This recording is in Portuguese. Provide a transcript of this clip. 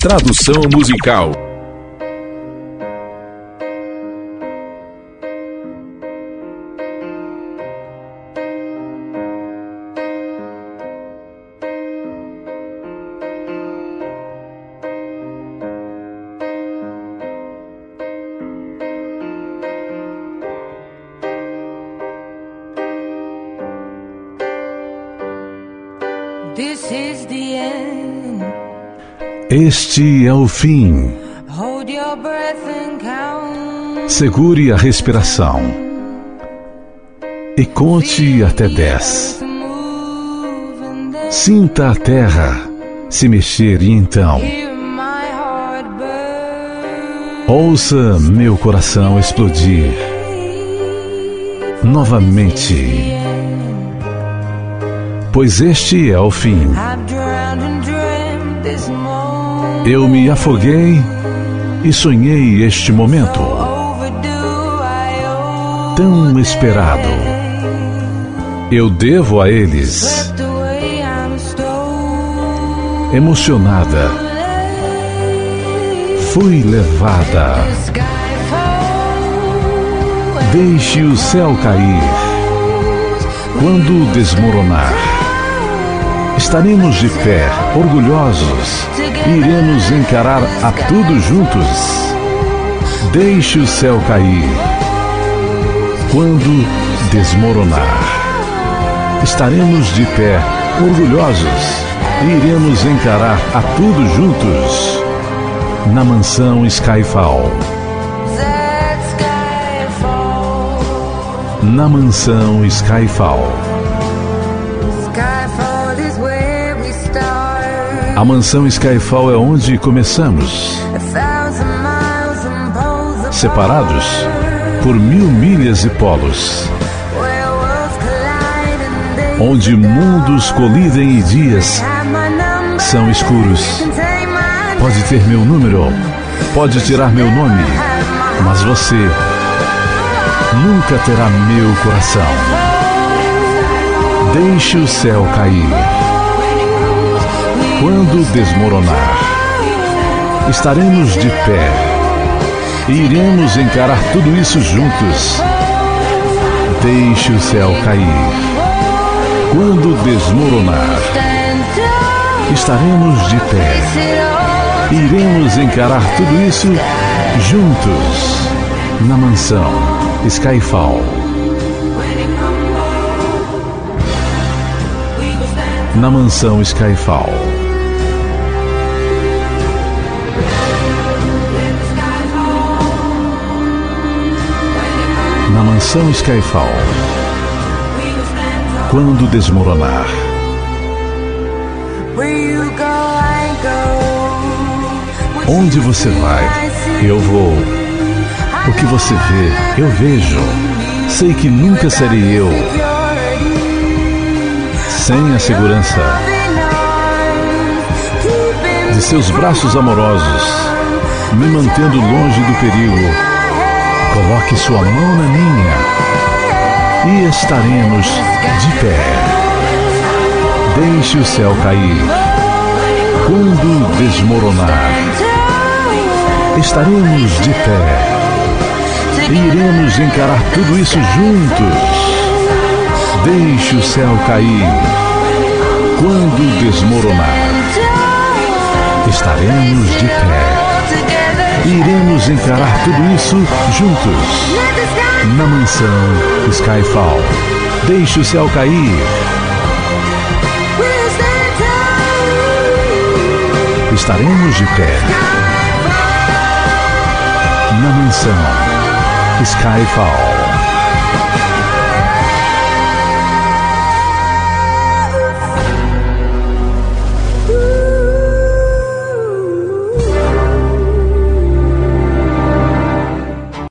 Tradução musical. This is the end. Este é o fim. Hold your breath and count. Segure a respiração e conte até dez. Sinta a terra se mexer e então ouça meu coração explodir novamente. Pois este é o fim. Eu me afoguei e sonhei este momento tão esperado. Eu devo a eles, emocionada, fui levada. Deixe o céu cair. Quando desmoronar, estaremos de pé, orgulhosos, e iremos encarar a tudo juntos. Deixe o céu cair. Quando desmoronar, estaremos de pé, orgulhosos, e iremos encarar a tudo juntos. Na mansão Skyfall. Na mansão. Skyfall A mansão Skyfall é onde começamos, separados por mil milhas e polos, onde mundos colidem e dias são escuros. Pode ter meu número, pode tirar meu nome, mas você nunca terá meu coração. Deixe o céu cair. Quando desmoronar, estaremos de pé e iremos encarar tudo isso juntos. Deixe o céu cair. Quando desmoronar, estaremos de pé iremos encarar tudo isso juntos na mansão Skyfall. Na mansão Skyfall. Mansão Skyfall. Quando desmoronar, onde você vai, eu vou. O que você vê, eu vejo. Sei que nunca serei eu, sem a segurança de seus braços amorosos, me mantendo longe do perigo. Coloque sua mão na minha e estaremos de pé. Deixe o céu cair. Quando desmoronar, estaremos de pé e iremos encarar tudo isso juntos. Deixe o céu cair. Quando desmoronar, estaremos de pé iremos encarar tudo isso juntos. Na mansão Skyfall. Deixe o céu cair. Estaremos de pé. Na mansão Skyfall.